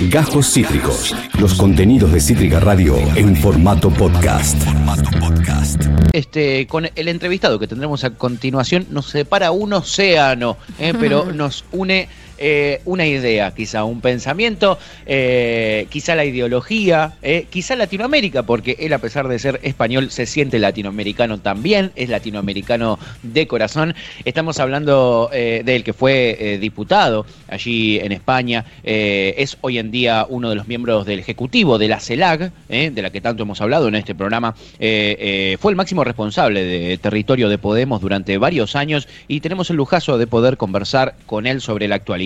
Gajos Cítricos. Los contenidos de Cítrica Radio en formato podcast. Este, con el entrevistado que tendremos a continuación nos separa un océano, ¿eh? pero nos une eh, una idea, quizá un pensamiento, eh, quizá la ideología, eh, quizá Latinoamérica, porque él a pesar de ser español se siente latinoamericano también, es latinoamericano de corazón. Estamos hablando de él que fue diputado allí en España, es hoy en día uno de los miembros del Ejecutivo de la CELAG, de la que tanto hemos hablado en este programa, fue el máximo responsable de territorio de Podemos durante varios años y tenemos el lujazo de poder conversar con él sobre la actualidad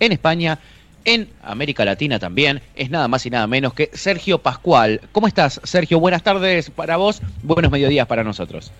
en España, en América Latina también, es nada más y nada menos que Sergio Pascual. ¿Cómo estás, Sergio? Buenas tardes para vos, buenos mediodías para nosotros.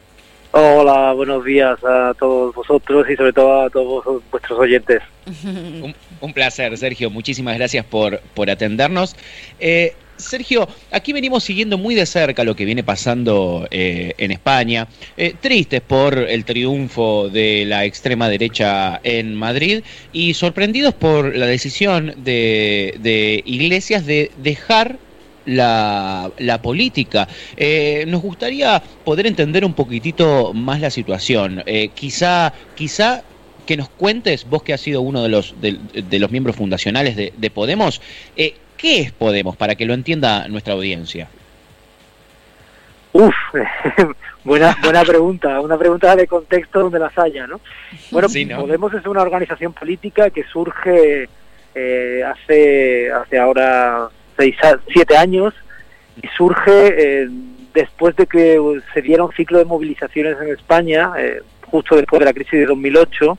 Hola, buenos días a todos vosotros y sobre todo a todos vuestros oyentes. un, placer, Sergio. Muchísimas gracias por, por atendernos. Eh, Sergio, aquí venimos siguiendo muy de cerca lo que viene pasando eh, en España, eh, tristes por el triunfo de la extrema derecha en Madrid y sorprendidos por la decisión de, Iglesias de dejar la, política. Eh, nos gustaría poder entender un poquitito más la situación. quizá, quizá que nos cuentes, vos que has sido uno de los, de, los miembros fundacionales de, de Podemos, ¿Qué es Podemos para que lo entienda nuestra audiencia? Uf, buena, buena pregunta, una pregunta de contexto donde las haya, ¿no? Bueno, Podemos es una organización política que surge eh, hace, hace ahora seis, siete años y surge eh, después de que se diera un ciclo de movilizaciones en España, eh, justo después de la crisis de 2008,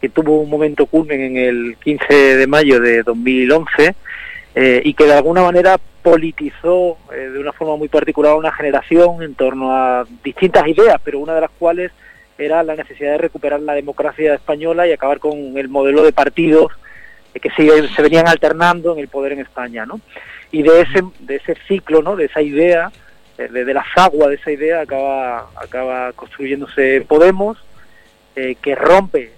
que tuvo un momento culmen en el 15 de mayo de 2011 eh, y que de alguna manera politizó eh, de una forma muy particular una generación en torno a distintas ideas, pero una de las cuales era la necesidad de recuperar la democracia española y acabar con el modelo de partidos eh, que se, se, venían alternando en el poder en España, ¿no? Y de ese, de ese ciclo, ¿no? De esa idea, de, de la sagua de esa idea acaba, acaba construyéndose Podemos, eh, que rompe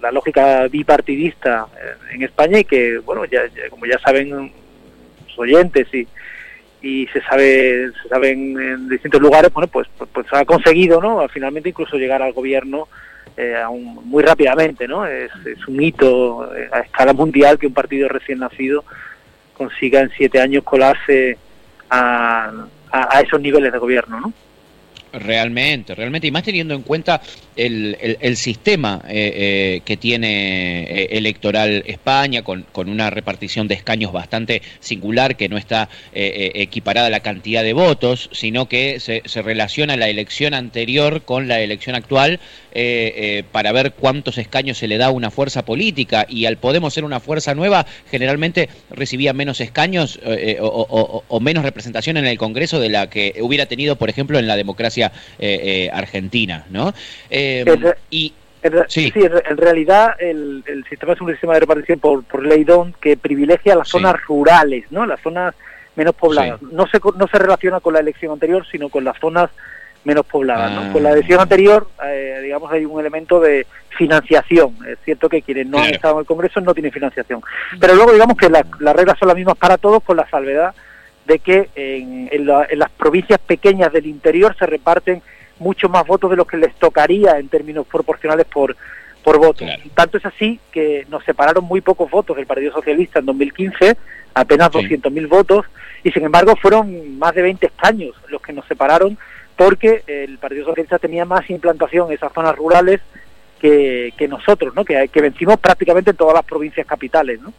la lógica bipartidista eh, en España y que, bueno, ya, como ya saben los oyentes y, se sabe se saben en distintos lugares, bueno, pues, pues, pues ha conseguido, ¿no? Finalmente incluso llegar al gobierno eh, muy rápidamente, ¿no? Es, un hito a escala mundial que un partido recién nacido consiga en siete años colarse a, a esos niveles de gobierno, ¿no? Realmente, realmente, y más teniendo en cuenta el, el, sistema eh, eh, que tiene eh, electoral España, con, con, una repartición de escaños bastante singular, que no está equiparada a la cantidad de votos, sino que se, se, relaciona la elección anterior con la elección actual para ver cuántos escaños se le da a una fuerza política, y al Podemos ser una fuerza nueva, generalmente recibía menos escaños o menos representación en el Congreso de la que hubiera tenido, por ejemplo, en la democracia eh, eh, argentina, ¿no? Eh, y sí. en realidad el, sistema es un sistema de repartición por, por ley DON que privilegia las zonas rurales, ¿no? Las zonas menos pobladas. No, se, no se relaciona con la elección anterior, sino con las zonas menos pobladas. ¿no? Con la elección ah. anterior, digamos, hay un elemento de financiación. Es cierto que quienes no han estado en el Congreso no tienen financiación. Pero luego, digamos que las reglas son las mismas para todos, con la salvedad de que en, las provincias pequeñas del interior se reparten mucho más votos de los que les tocaría en términos proporcionales por, por voto. Tanto es así que nos separaron muy pocos votos del Partido Socialista en 2015, apenas 200.000 votos, y sin embargo fueron más de 20 escaños los que nos separaron porque el Partido Socialista tenía más implantación en esas zonas rurales que, que nosotros, ¿no? que, que vencimos prácticamente en todas las provincias capitales. ¿no?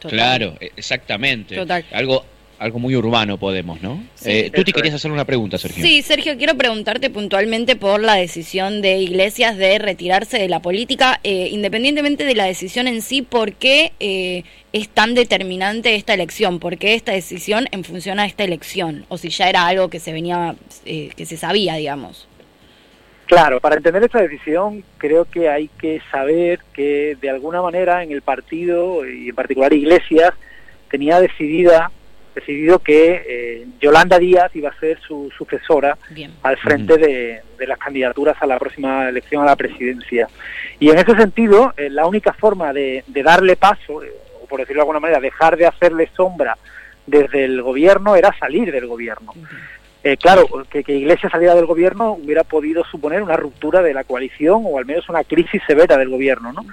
Claro, exactamente. Algo algo muy urbano Podemos, ¿no? eh, tú te querías hacer una pregunta, Sergio. Sí, Sergio, quiero preguntarte puntualmente por la decisión de Iglesias de retirarse de la política, eh, independientemente de la decisión en sí, ¿por qué eh, es tan determinante esta elección? ¿Por qué esta decisión en función a esta elección? O si ya era algo que se venía, eh, que se sabía, digamos. Claro, para entender esta decisión creo que hay que saber que de alguna manera en el partido, y en particular Iglesias, tenía decidida decidido que eh, Yolanda Díaz iba a ser su sucesora al frente de, las candidaturas a la próxima elección a la presidencia. Y en ese sentido, eh, la única forma de, darle paso, eh, por decirlo de alguna manera, dejar de hacerle sombra desde el gobierno era salir del gobierno. Eh, claro, que, que, Iglesia saliera del gobierno hubiera podido suponer una ruptura de la coalición o al menos una crisis severa del gobierno, ¿no?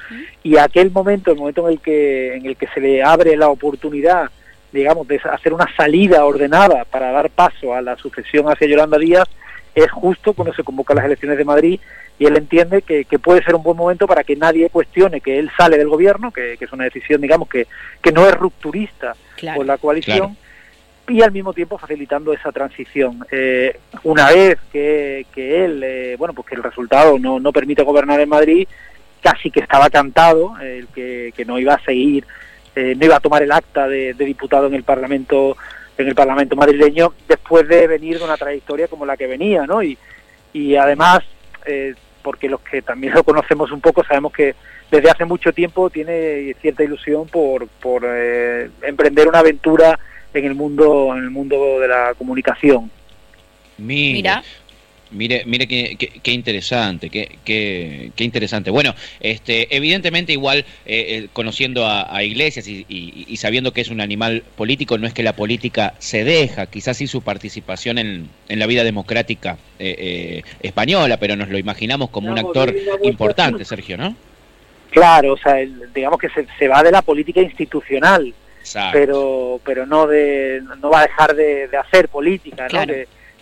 Y aquel momento, el momento en el que en el que se le abre la oportunidad, digamos, de hacer una salida ordenada para dar paso a la sucesión hacia Yolanda Díaz, es justo cuando se convocan las elecciones de Madrid y él entiende que, puede ser un buen momento para que nadie cuestione que él sale del gobierno, que, es una decisión, digamos, que, que no es rupturista con la coalición y al mismo tiempo facilitando esa transición. Eh, una vez que, que él, eh, bueno, pues que el resultado no, no permite gobernar en Madrid, casi que estaba cantado, el que, que no iba a seguir, eh, no iba a tomar el acta de, diputado en el Parlamento en el Parlamento madrileño después de venir de una trayectoria como la que venía, ¿no? Y, y además, porque los que también lo conocemos un poco sabemos que desde hace mucho tiempo tiene cierta ilusión por, por emprender una aventura en el mundo en el mundo de la comunicación. Mira. Mire, mire qué, qué, interesante, qué, qué, interesante. Bueno, este, evidentemente igual eh, eh, conociendo a, Iglesias y, sabiendo que es un animal político, no es que la política se deja, quizás sí su participación en, en la vida democrática eh, española, pero nos lo imaginamos como un actor importante, Sergio, ¿no? Claro, o sea, digamos que se, se va de la política institucional pero pero no de no va a dejar de, hacer política, ¿no?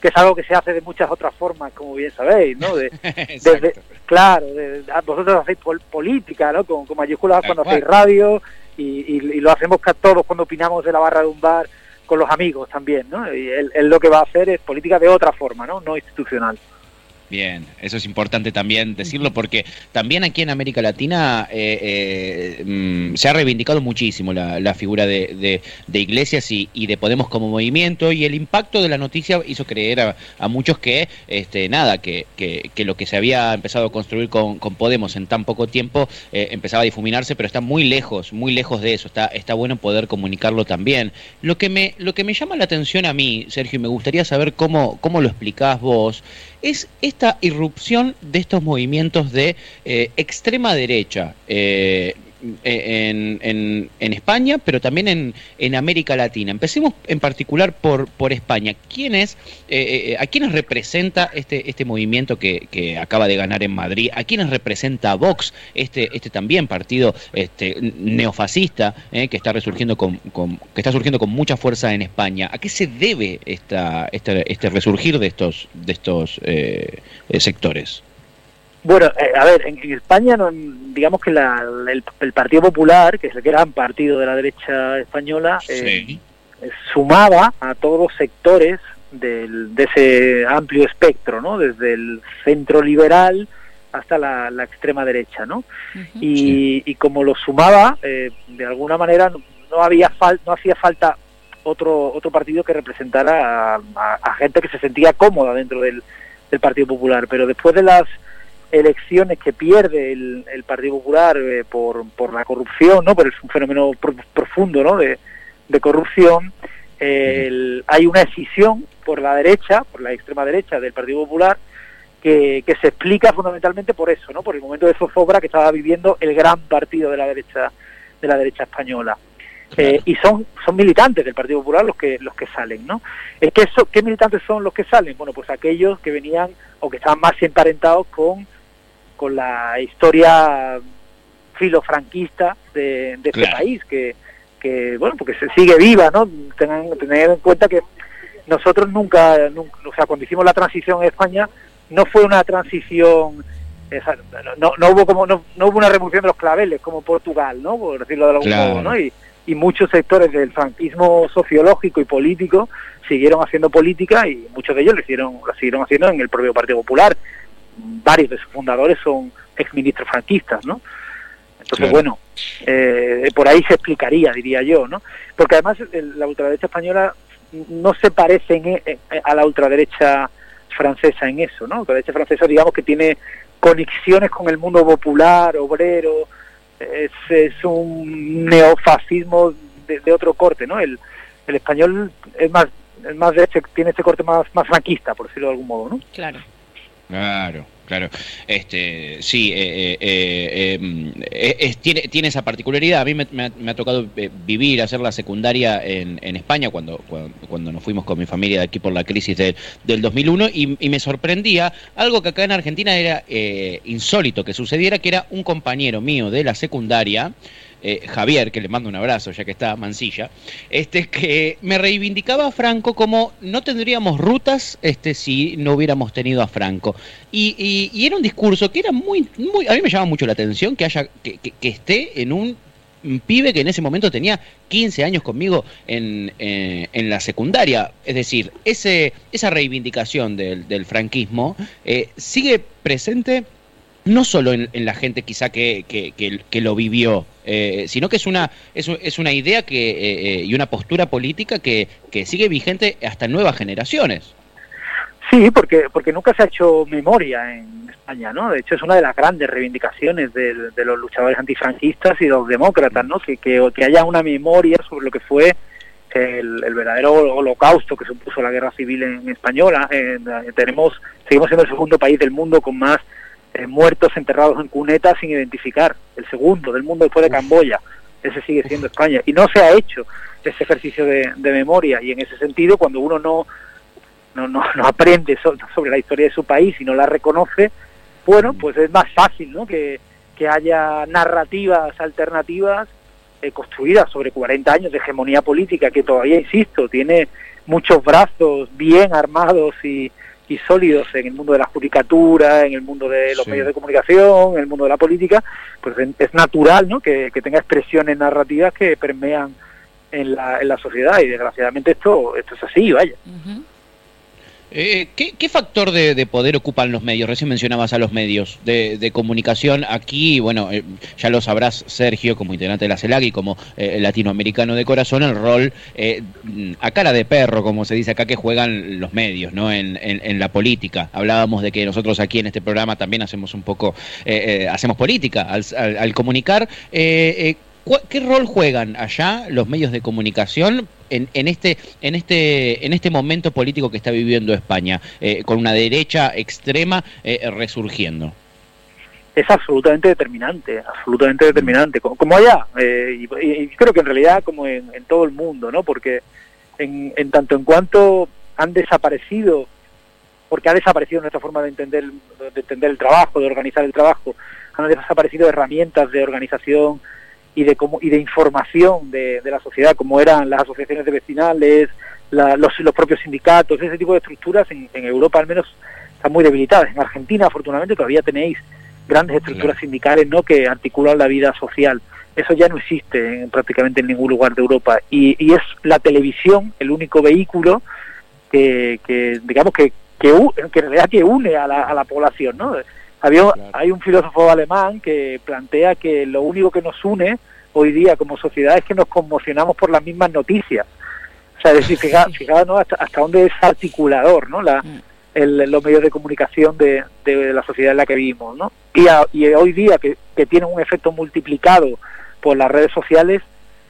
Que, es algo que se hace de muchas otras formas, como bien sabéis, ¿no? De, claro, vosotros hacéis política, ¿no? Con, mayúsculas cuando hacéis radio y, lo hacemos todos cuando opinamos de la barra de un bar con los amigos también, ¿no? Y él, él, lo que va a hacer es política de otra forma, ¿no? No institucional. Bien, eso es importante también decirlo porque también aquí en América Latina eh, eh, mm, se ha reivindicado muchísimo la, figura de, Iglesias y, de Podemos como movimiento y el impacto de la noticia hizo creer a, muchos que este, nada, que, lo que se había empezado a construir con, Podemos en tan poco tiempo eh, empezaba a difuminarse, pero está muy lejos, muy lejos de eso. Está, está bueno poder comunicarlo también. Lo que me, lo que me llama la atención a mí, Sergio, y me gustaría saber cómo, cómo lo explicás vos, es esta irrupción de estos movimientos de eh, extrema derecha. Eh, eh, en, en, España, pero también en, en, América Latina. Empecemos en particular por, por España. ¿Quién es, ¿A quiénes representa este, este movimiento que, que, acaba de ganar en Madrid? ¿A quiénes representa Vox, este, este también partido este, neofascista que, está resurgiendo con, con, que está surgiendo con mucha fuerza en España? ¿A qué se debe esta, este, este resurgir de estos, de estos sectores? Bueno, eh, a ver, en, España, no, digamos que el, Partido Popular, que es el gran partido de la derecha española, eh, sumaba a todos los sectores del, de ese amplio espectro, ¿no? Desde el centro liberal hasta la, extrema derecha, ¿no? y, como lo sumaba, eh, de alguna manera no había fal, no hacía falta otro otro partido que representara a, gente que se sentía cómoda dentro del, del Partido Popular, pero después de las elecciones que pierde el, Partido Popular eh, por, por la corrupción, ¿no? Por es un fenómeno profundo, ¿no? De, corrupción. hay una escisión por la derecha, por la extrema derecha del Partido Popular, que, que, se explica fundamentalmente por eso, ¿no? Por el momento de zozobra que estaba viviendo el gran partido de la derecha de la derecha española. Eh, y son son militantes del Partido Popular los que los que salen, ¿no? Es que eso, ¿qué militantes son los que salen? Bueno, pues aquellos que venían o que estaban más emparentados con con la historia filofranquista de, de este país, que, que, bueno, porque se sigue viva, ¿no? Tengan, tener en cuenta que nosotros nunca, o sea, cuando hicimos la transición en España, no fue una transición, no, no hubo como, no, no, hubo una revolución de los claveles como Portugal, ¿no? Por decirlo de algún modo, ¿no? Y, y muchos sectores del franquismo sociológico y político siguieron haciendo política y muchos de ellos lo hicieron, lo siguieron haciendo en el propio Partido Popular varios de sus fundadores son exministros franquistas, ¿no? Entonces, bueno, eh, por ahí se explicaría, diría yo, ¿no? Porque además la ultraderecha española no se parece a la ultraderecha francesa en eso, ¿no? La ultraderecha francesa, digamos que tiene conexiones con el mundo popular, obrero, es, es un neofascismo de, otro corte, ¿no? El, el español es más, es más de tiene este corte más, más franquista, por decirlo de algún modo, ¿no? Claro. Claro, claro. Este, sí, eh, eh, eh, tiene, tiene esa particularidad. A mí me, ha, tocado vivir, hacer la secundaria en, en España cuando, cuando, nos fuimos con mi familia de aquí por la crisis del 2001 y, y, me sorprendía algo que acá en Argentina era insólito que sucediera, que era un compañero mío de la secundaria eh, Javier, que le mando un abrazo ya que está Mansilla, este, que me reivindicaba a Franco como no tendríamos rutas este, si no hubiéramos tenido a Franco. Y, era un discurso que era muy, muy, a mí me llama mucho la atención que haya, que, esté en un pibe que en ese momento tenía 15 años conmigo en, eh, en la secundaria. Es decir, ese, esa reivindicación del, franquismo eh, sigue presente no solo en, la gente quizá que, que, lo vivió, eh, sino que es una, es, es una idea que, eh, eh, y una postura política que, sigue vigente hasta nuevas generaciones. Sí, porque, porque nunca se ha hecho memoria en España, ¿no? De hecho, es una de las grandes reivindicaciones de, los luchadores antifranquistas y los demócratas, ¿no? Que, que, haya una memoria sobre lo que fue el, el, verdadero holocausto que supuso la guerra civil en, española. tenemos, seguimos siendo el segundo país del mundo con más eh, muertos enterrados en cunetas sin identificar, el segundo del mundo después de Camboya, ese sigue siendo España. Y no se ha hecho ese ejercicio de, memoria. Y en ese sentido cuando uno no, no, no, aprende sobre la historia de su país y no la reconoce, bueno, pues es más fácil ¿no? que, que haya narrativas alternativas eh, construidas sobre 40 años de hegemonía política que todavía, insisto, tiene muchos brazos bien armados y, y sólidos en el mundo de la judicatura, en el mundo de los medios de comunicación, en el mundo de la política, pues es natural ¿no? que, tenga expresiones narrativas que permean en la, en la sociedad y desgraciadamente esto, esto es así, vaya. Eh, ¿qué, factor de, poder ocupan los medios? Recién mencionabas a los medios de, comunicación. Aquí, bueno, eh, ya lo sabrás, Sergio, como integrante de la CELAC y como eh, latinoamericano de corazón, el rol a cara de perro, como se dice acá, que juegan los medios ¿no? en, la política. Hablábamos de que nosotros aquí en este programa también hacemos un poco, hacemos política al, al comunicar. ¿Qué rol juegan allá los medios de comunicación en, este, en, este, en este momento político que está viviendo España, eh, con una derecha extrema eh, resurgiendo? Es absolutamente determinante, absolutamente determinante, como, allá, eh, y, creo que en realidad como en, todo el mundo, ¿no? Porque en, en tanto en cuanto han desaparecido porque ha desaparecido nuestra forma de entender, de entender el trabajo, de organizar el trabajo, han desaparecido herramientas de organización y de, como, y de información de, la sociedad, como eran las asociaciones de vecinales, los, los, propios sindicatos, ese tipo de estructuras en, Europa al menos están muy debilitadas. En Argentina, afortunadamente, todavía tenéis grandes estructuras sindicales ¿no? que articulan la vida social. Eso ya no existe en, prácticamente en ningún lugar de Europa. Y, y es la televisión el único vehículo que, que digamos, que, que, que en realidad que une a la, a la población, ¿no? Había, Hay un filósofo alemán que plantea que lo único que nos une hoy día como sociedad es que nos conmocionamos por las mismas noticias. O sea, es decir, fijaos hasta, hasta dónde es articulador ¿no? La, mm. el, los medios de comunicación de, de, la sociedad en la que vivimos. ¿no? Y, y hoy día que, que tienen un efecto multiplicado por las redes sociales,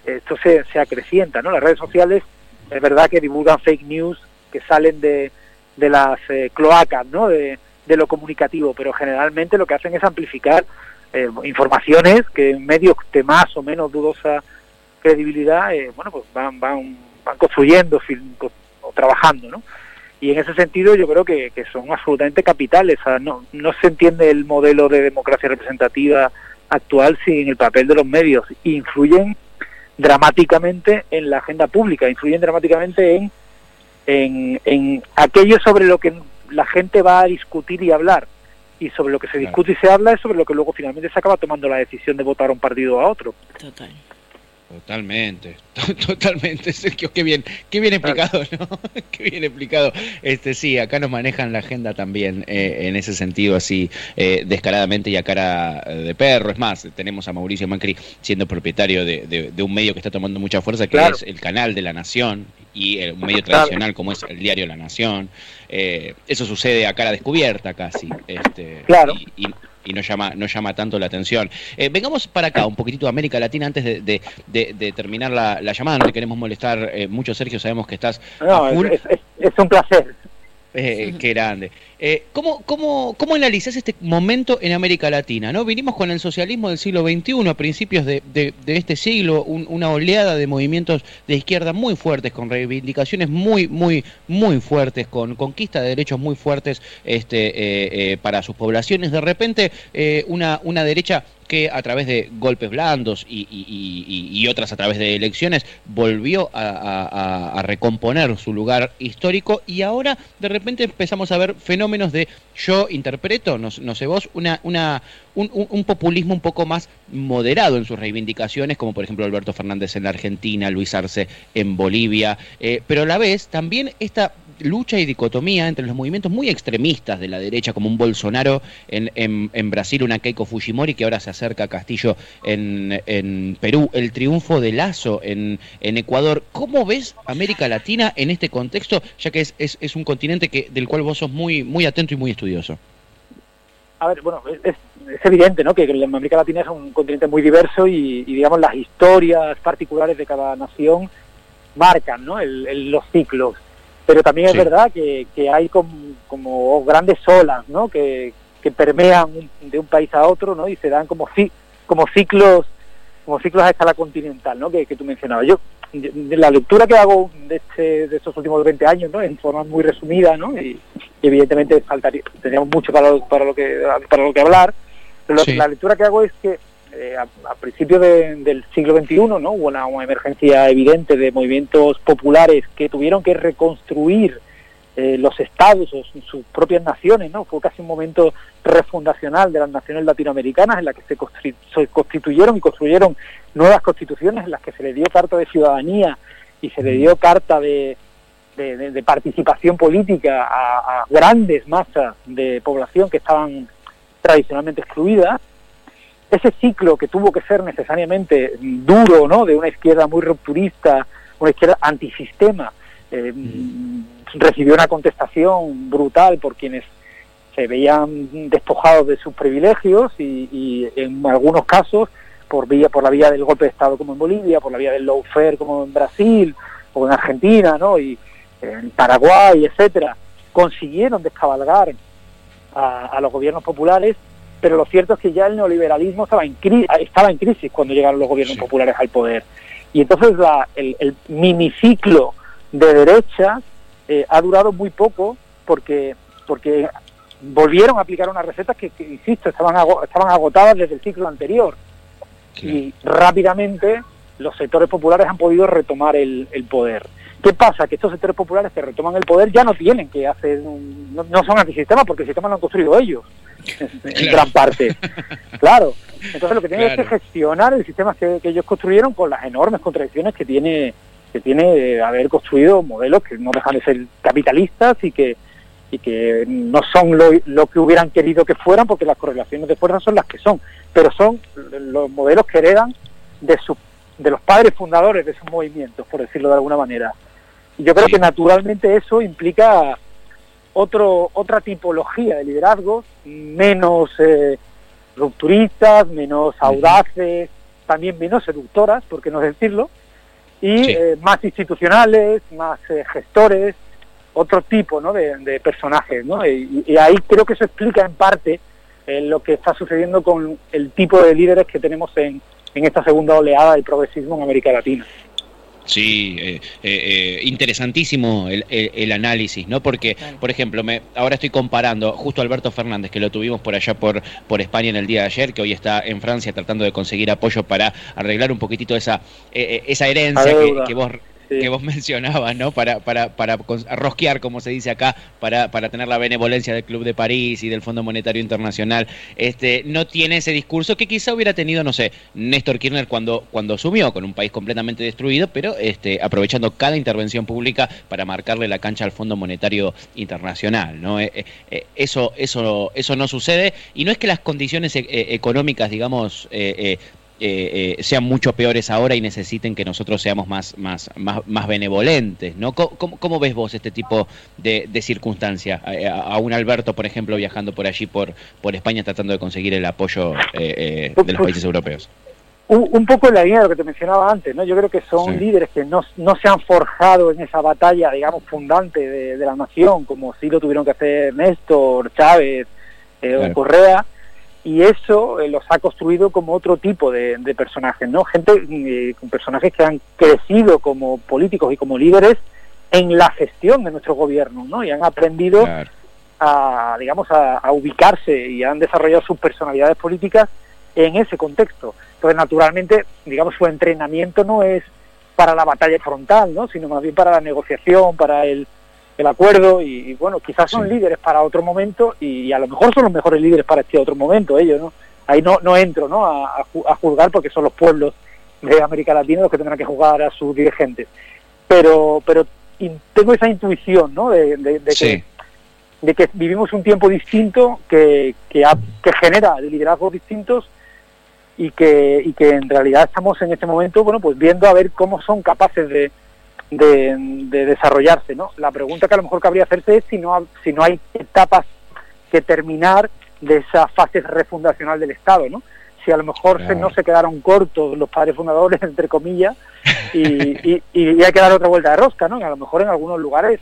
esto se, se acrecienta. ¿no? Las redes sociales es verdad que divulgan fake news que salen de, de las eh, cloacas, ¿no? De, de lo comunicativo, pero generalmente lo que hacen es amplificar eh, informaciones que en medios de más o menos dudosa credibilidad, eh, bueno, pues van, van, van construyendo o trabajando, ¿no? Y en ese sentido yo creo que, que son absolutamente capitales. no, no se entiende el modelo de democracia representativa actual sin el papel de los medios. Influyen dramáticamente en la agenda pública, influyen dramáticamente en, en, en aquello sobre lo que la gente va a discutir y hablar. Y sobre lo que se discute y se habla es sobre lo que luego finalmente se acaba tomando la decisión de votar a un partido o a otro. Total. Totalmente, totalmente, Sergio, qué bien, qué bien explicado, ¿no? qué bien explicado. Este sí, acá nos manejan la agenda también eh, en ese sentido así eh, descaradamente y a cara de perro. Es más, tenemos a Mauricio Macri siendo propietario de, un medio que está tomando mucha fuerza, que es el canal de la Nación y un medio tradicional como es el diario La Nación. Eh, eso sucede a cara descubierta casi. Este, claro y no llama, no llama tanto la atención. Eh, vengamos para acá, un poquitito de América Latina, antes de, de, terminar la, llamada. No te queremos molestar eh, mucho, Sergio, sabemos que estás. No, Es, un placer. Eh, qué grande. Eh, ¿cómo, cómo, cómo analizás este momento en América Latina? ¿no? Vinimos con el socialismo del siglo XXI, a principios de, de, este siglo, una oleada de movimientos de izquierda muy fuertes, con reivindicaciones muy, muy, muy fuertes, con conquista de derechos muy fuertes este, eh, eh, para sus poblaciones. De repente, una, una derecha que a través de golpes blandos y, otras a través de elecciones volvió a, recomponer su lugar histórico y ahora de repente empezamos a ver fenómenos de, yo interpreto, no, sé vos, una, una, un, populismo un poco más moderado en sus reivindicaciones, como por ejemplo Alberto Fernández en la Argentina, Luis Arce en Bolivia, eh, pero a la vez también esta lucha y dicotomía entre los movimientos muy extremistas de la derecha, como un Bolsonaro en, Brasil, una Keiko Fujimori que ahora se acerca a Castillo en, Perú, el triunfo de Lazo en, Ecuador. ¿Cómo ves América Latina en este contexto, ya que es, es, un continente que, del cual vos sos muy, muy atento y muy estudioso? A ver, bueno, es, es evidente ¿no? que América Latina es un continente muy diverso y, digamos, las historias particulares de cada nación marcan ¿no? los ciclos pero también es verdad que, que hay como, grandes olas ¿no? que, que permean de un país a otro ¿no? y se dan como, como ciclos como ciclos a escala continental ¿no? que, que tú mencionabas. Yo, la lectura que hago de, este, de estos últimos 20 años, ¿no? en forma muy resumida, ¿no? y, evidentemente faltaría, tendríamos mucho para lo, para lo, que, para lo que hablar, pero la lectura que hago es que eh, a, principios del siglo XXI ¿no? hubo una, emergencia evidente de movimientos populares que tuvieron que reconstruir eh, los estados o sus propias naciones, ¿no? Fue casi un momento refundacional de las naciones latinoamericanas en la que se, constituyeron y construyeron nuevas constituciones en las que se le dio carta de ciudadanía y se le dio carta de, de, participación política a, grandes masas de población que estaban tradicionalmente excluidas ese ciclo que tuvo que ser necesariamente duro, ¿no? De una izquierda muy rupturista, una izquierda antisistema, eh, recibió una contestación brutal por quienes se veían despojados de sus privilegios y, en algunos casos por vía por la vía del golpe de estado como en Bolivia, por la vía del lawfare como en Brasil o en Argentina, ¿no? Y en Paraguay, etcétera, consiguieron descabalgar a los gobiernos populares pero lo cierto es que ya el neoliberalismo estaba en, estaba en crisis cuando llegaron los gobiernos populares al poder. Y entonces el, el, miniciclo de derecha eh, ha durado muy poco porque, porque volvieron a aplicar unas recetas que, insisto, estaban, estaban agotadas desde el ciclo anterior. Y rápidamente los sectores populares han podido retomar el, el poder. ¿Qué pasa? Que estos sectores populares que retoman el poder ya no tienen que hacer, no, no son antisistemas porque el sistema lo han construido ellos en gran parte. Claro. Entonces lo que tienen es que gestionar el sistema que, ellos construyeron con las enormes contradicciones que tiene que tiene haber construido modelos que no dejan de ser capitalistas y que y que no son lo, lo que hubieran querido que fueran porque las correlaciones de fuerza son las que son, pero son los modelos que heredan de su, de los padres fundadores de esos movimientos, por decirlo de alguna manera. Y yo creo que naturalmente eso implica otro, otra tipología de liderazgos, menos eh, rupturistas, menos audaces, también menos seductoras, por qué no decirlo, y eh, más institucionales, más eh, gestores, otro tipo ¿no? de, personajes. ¿no? Y, y, ahí creo que eso explica en parte lo que está sucediendo con el tipo de líderes que tenemos en, en esta segunda oleada del progresismo en América Latina. Sí, eh, eh, eh, interesantísimo el, análisis, ¿no? Porque, por ejemplo, me, ahora estoy comparando justo a Alberto Fernández, que lo tuvimos por allá por, por España en el día de ayer, que hoy está en Francia tratando de conseguir apoyo para arreglar un poquitito esa, esa herencia que, vos que vos mencionabas, ¿no? Para, para, para rosquear, como se dice acá, para, para tener la benevolencia del Club de París y del Fondo Monetario Internacional, este, no tiene ese discurso que quizá hubiera tenido, no sé, Néstor Kirchner cuando, cuando asumió con un país completamente destruido, pero este, aprovechando cada intervención pública para marcarle la cancha al Fondo Monetario Internacional, ¿no? Eh, eh, eso, eso, eso no sucede, y no es que las condiciones eh, económicas, digamos, eh, eh, sean mucho peores ahora y necesiten que nosotros seamos más, más, más, benevolentes, ¿no? ¿Cómo, ves vos este tipo de, de circunstancias? A, un Alberto, por ejemplo, viajando por allí, por, por España, tratando de conseguir el apoyo eh, de los países europeos. un, poco en la línea de lo que te mencionaba antes, ¿no? Yo creo que son líderes que no, no, se han forjado en esa batalla, digamos, fundante de, la nación, como sí lo tuvieron que hacer Néstor, Chávez eh, o Correa, y eso eh, los ha construido como otro tipo de, personajes, ¿no? Gente, eh, con personajes que han crecido como políticos y como líderes en la gestión de nuestro gobierno, ¿no? Y han aprendido a, digamos, a ubicarse y han desarrollado sus personalidades políticas en ese contexto. Entonces, naturalmente, digamos, su entrenamiento no es para la batalla frontal, ¿no? sino más bien para la negociación, para el, el acuerdo y, bueno, quizás son líderes para otro momento y, a lo mejor son los mejores líderes para este otro momento ellos, ¿no? Ahí no, no entro ¿no? A, a, juzgar porque son los pueblos de América Latina los que tendrán que jugar a sus dirigentes. Pero, pero tengo esa intuición ¿no? de, de, que, de que vivimos un tiempo distinto que, que, que genera liderazgos distintos y que, y que en realidad estamos en este momento, bueno, pues viendo a ver cómo son capaces de, de, desarrollarse, ¿no? La pregunta que a lo mejor cabría hacerse es si no, si no hay etapas que terminar de esa fase refundacional del Estado, ¿no? Si a lo mejor se, no se quedaron cortos los padres fundadores, entre comillas, y, y, hay que dar otra vuelta de rosca, ¿no? a lo mejor en algunos lugares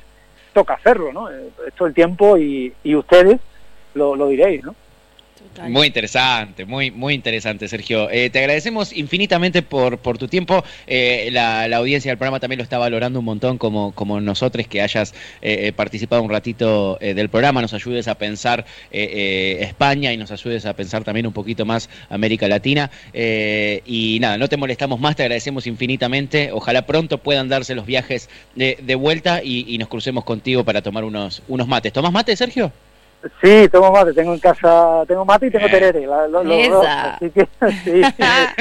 toca hacerlo, ¿no? Eh, esto el tiempo y, y ustedes lo, lo diréis, ¿no? Muy interesante, muy, muy interesante, Sergio. Eh, te agradecemos infinitamente por, por tu tiempo. Eh, la, audiencia del programa también lo está valorando un montón, como, como nosotros que hayas eh, participado un ratito del programa, nos ayudes a pensar España y nos ayudes a pensar también un poquito más América Latina. y nada, no te molestamos más, te agradecemos infinitamente. Ojalá pronto puedan darse los viajes de, de vuelta y, y, nos crucemos contigo para tomar unos, unos mates. ¿Tomás mate, Sergio? Sí, tomo mate, tengo en casa, tengo mate y tengo eh. terere, los, dos, así que sí,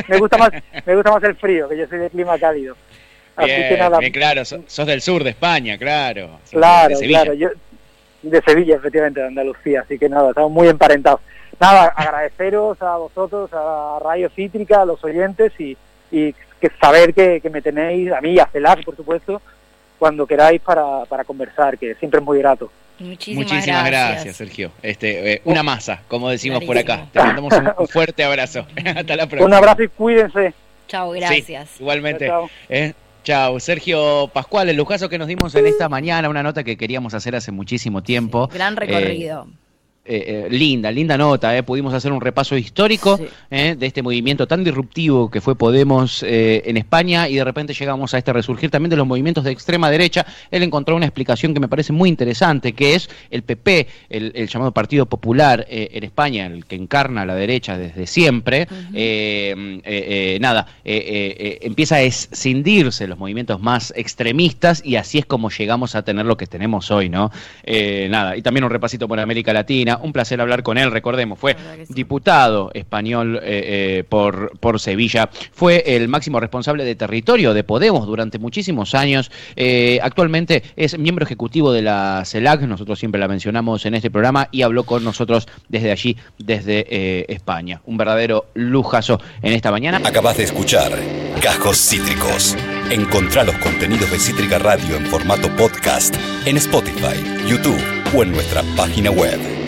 me, gusta más, me gusta más el frío, que yo soy de clima cálido. Así que nada. Bien, claro, sos, del sur de España, claro. Claro, de claro, yo de Sevilla, efectivamente, de Andalucía, así que nada, estamos muy emparentados. Nada, agradeceros a vosotros, a Radio Cítrica, a los oyentes y, y que saber que, que me tenéis, a mí a Celar, por supuesto, cuando queráis para, para conversar, que siempre es muy grato. Muchísimas, gracias. Sergio. Este, eh, una masa, como decimos por acá. Te mandamos un, fuerte abrazo. Hasta la próxima. Un abrazo y cuídense. Chao, gracias. igualmente. Chao, eh, chao. Sergio Pascual, el lujazo que nos dimos en esta mañana, una nota que queríamos hacer hace muchísimo tiempo. gran recorrido. Eh, eh, eh, linda, linda nota. Eh. Pudimos hacer un repaso histórico de este movimiento tan disruptivo que fue Podemos en España y de repente llegamos a este resurgir también de los movimientos de extrema derecha. Él encontró una explicación que me parece muy interesante, que es el PP, el, llamado Partido Popular en España, el que encarna a la derecha desde siempre. nada, empieza a escindirse los movimientos más extremistas y así es como llegamos a tener lo que tenemos hoy, ¿no? nada, y también un repasito por América Latina un placer hablar con él, recordemos, fue diputado español eh, eh, por, por Sevilla, fue el máximo responsable de territorio de Podemos durante muchísimos años, eh, actualmente es miembro ejecutivo de la CELAC, nosotros siempre la mencionamos en este programa, y habló con nosotros desde allí, desde España. Un verdadero lujazo en esta mañana. Acabas de escuchar Cajos Cítricos. Encontrá los contenidos de Cítrica Radio en formato podcast en Spotify, YouTube o en nuestra página web.